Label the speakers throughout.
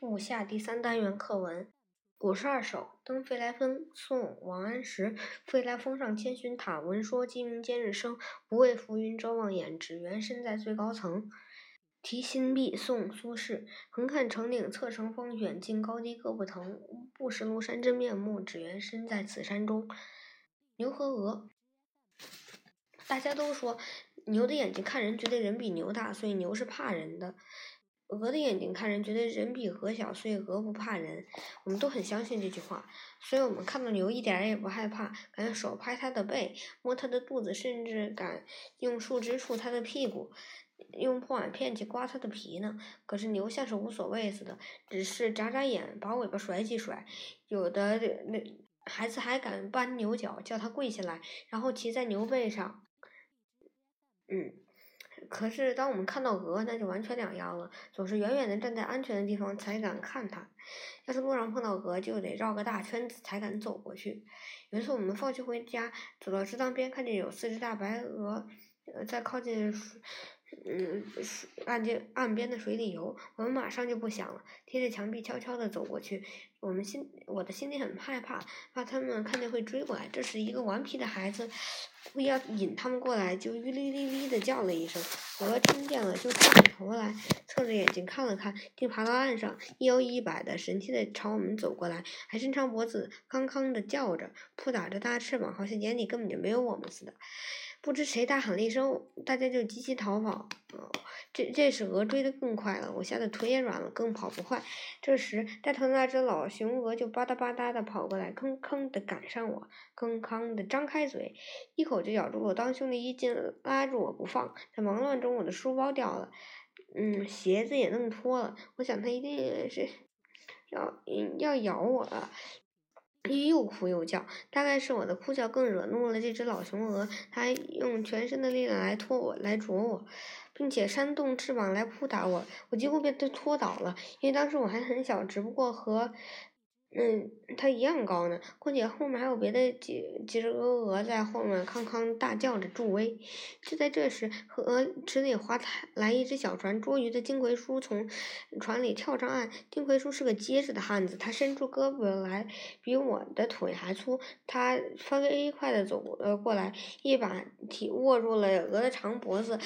Speaker 1: 物下第三单元课文《古诗二首·登飞来峰》宋·王安石。飞来峰上千寻塔，闻说鸡鸣见日升。不畏浮云遮望眼，只缘身在最高层。题新壁宋·苏轼。横看成岭侧成峰，远近高低各不同。不识庐山真面目，只缘身在此山中。牛和鹅。大家都说牛的眼睛看人，觉得人比牛大，所以牛是怕人的。鹅的眼睛看人，觉得人比鹅小，所以鹅不怕人。我们都很相信这句话，所以我们看到牛一点也不害怕，敢用手拍它的背，摸它的肚子，甚至敢用树枝触它的屁股，用破碗片去刮它的皮呢。可是牛像是无所谓似的，只是眨眨眼，把尾巴甩几甩。有的那孩子还敢扳牛角，叫它跪下来，然后骑在牛背上。嗯。可是，当我们看到鹅，那就完全两样了。总是远远的站在安全的地方才敢看它。要是路上碰到鹅，就得绕个大圈子才敢走过去。有一次，我们放学回家，走到池塘边，看见有四只大白鹅，在靠近。嗯，岸边岸边的水里游，我们马上就不想了，贴着墙壁悄悄地走过去。我们心，我的心里很害怕，怕他们看见会追过来。这时，一个顽皮的孩子，故意要引他们过来，就哩哩哩的叫了一声。鹅听见了，就转过头来，侧着眼睛看了看，竟爬到岸上，一摇一摆的，神气的朝我们走过来，还伸长脖子，康康的叫着，扑打着大翅膀，好像眼里根本就没有我们似的。不知谁大喊了一声，大家就急急逃跑。这这时鹅追得更快了，我吓得腿也软了，更跑不快。这时带头那只老雄鹅就吧嗒吧嗒的跑过来，吭吭的赶上我，吭吭的张开嘴，一口就咬住我当胸的衣襟，拉住我不放。在忙乱中，我的书包掉了，嗯，鞋子也弄脱了。我想它一定是要要咬我了。又哭又叫，大概是我的哭叫更惹怒了这只老雄鹅，它用全身的力量来拖我，来啄我，并且扇动翅膀来扑打我，我几乎被它拖倒了，因为当时我还很小，只不过和。嗯，它一样高呢，况且后面还有别的几几只鹅鹅在后面康康大叫着助威。就在这时，河池里划来一只小船，捉鱼的金奎叔从船里跳上岸。金奎叔是个结实的汉子，他伸出胳膊来，比我的腿还粗。他飞快的走呃过来，一把提握住了鹅的长脖子。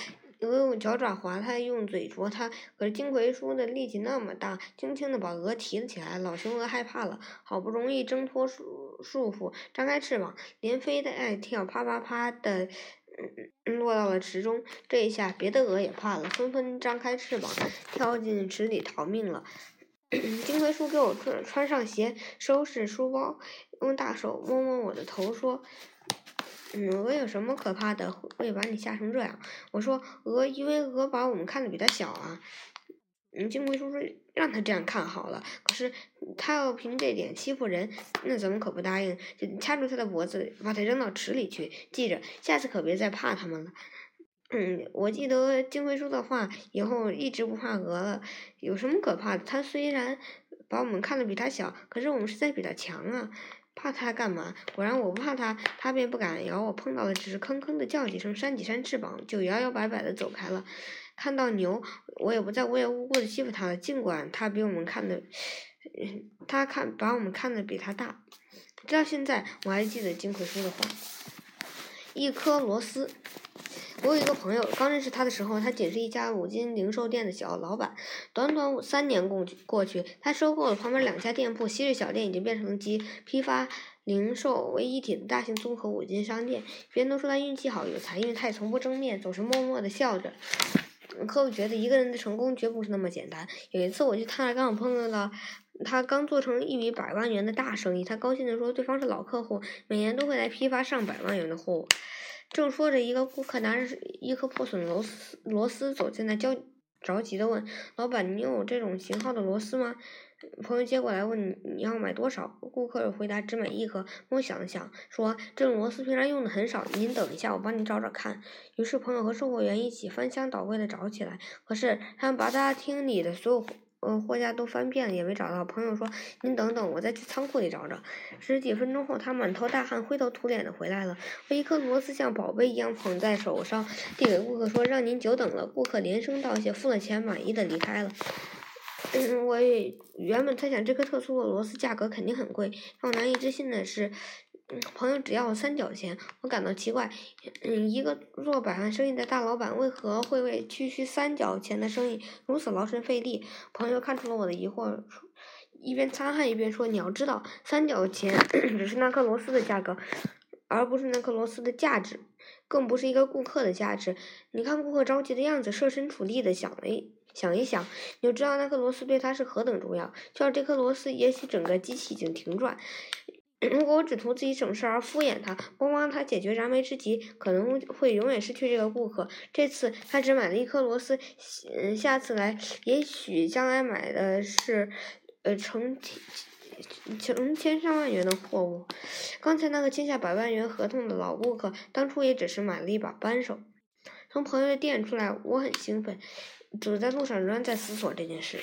Speaker 1: 鹅用脚爪划它，用嘴啄它。可是金葵叔的力气那么大，轻轻的把鹅提了起来。老雄鹅害怕了，好不容易挣脱束束缚，张开翅膀，连飞带跳，啪啪啪的，落到了池中。这一下，别的鹅也怕了，纷纷张开翅膀，跳进池里逃命了。金葵叔给我穿穿上鞋，收拾书包，用大手摸摸我的头，说。嗯鹅有什么可怕的？会把你吓成这样？我说鹅，因为鹅把我们看得比它小啊。嗯，金龟叔说让他这样看好了。可是他要凭这点欺负人，那咱们可不答应。就掐住他的脖子，把他扔到池里去。记着，下次可别再怕他们了。嗯，我记得金龟叔的话，以后一直不怕鹅了。有什么可怕的？他虽然把我们看得比他小，可是我们实在比他强啊。怕它干嘛？果然我不怕它，它便不敢咬我。碰到了只是吭吭的叫几声，扇几扇翅膀，就摇摇摆摆的走开了。看到牛，我也不再无缘无故的欺负它了。尽管它比我们看的，它看把我们看的比它大。直到现在，我还记得金奎说的话：一颗螺丝。我有一个朋友，刚认识他的时候，他仅是一家五金零售店的小老板。短短三年过去，过去，他收购了旁边两家店铺，昔日小店已经变成集批发、零售为一体的大型综合五金商店。别人都说他运气好、有才，因为他也从不争面，总是默默的笑着。可我觉得一个人的成功绝不是那么简单。有一次我去他那，刚好碰到了他刚做成一笔百万元的大生意，他高兴地说，对方是老客户，每年都会来批发上百万元的货物。正说着，一个顾客拿着一颗破损的螺丝螺丝走进来，焦着急的问：“老板，你有这种型号的螺丝吗？”朋友接过来问：“你要买多少？”顾客回答：“只买一颗。”我想了想，说：“这种螺丝平常用的很少，您等一下，我帮您找找看。”于是朋友和售货员一起翻箱倒柜的找起来。可是他们把大厅里的所有。呃，货架都翻遍了，也没找到。朋友说：“您等等，我再去仓库里找找。”十几分钟后，他满头大汗、灰头土脸的回来了，把一颗螺丝像宝贝一样捧在手上，递给顾客说：“让您久等了。”顾客连声道谢，付了钱，满意的离开了。嗯，我也原本猜想这颗特殊的螺丝价格肯定很贵，让我难以置信的是，朋友只要三角钱。我感到奇怪，嗯，一个做百万生意的大老板为何会为区区三角钱的生意如此劳神费力？朋友看出了我的疑惑，一边擦汗一边说：“你要知道，三角钱 只是那颗螺丝的价格，而不是那颗螺丝的价值。”更不是一个顾客的价值。你看顾客着急的样子，设身处地的想了一想一想，你就知道那颗螺丝对他是何等重要。就像这颗螺丝，也许整个机器已经停转。如果我只图自己省事而敷衍他，不帮他解决燃眉之急，可能会永远失去这个顾客。这次他只买了一颗螺丝，嗯，下次来，也许将来买的是，呃，成千。成千上万元的货物，刚才那个签下百万元合同的老顾客，当初也只是买了一把扳手。从朋友的店出来，我很兴奋，走在路上仍然在思索这件事。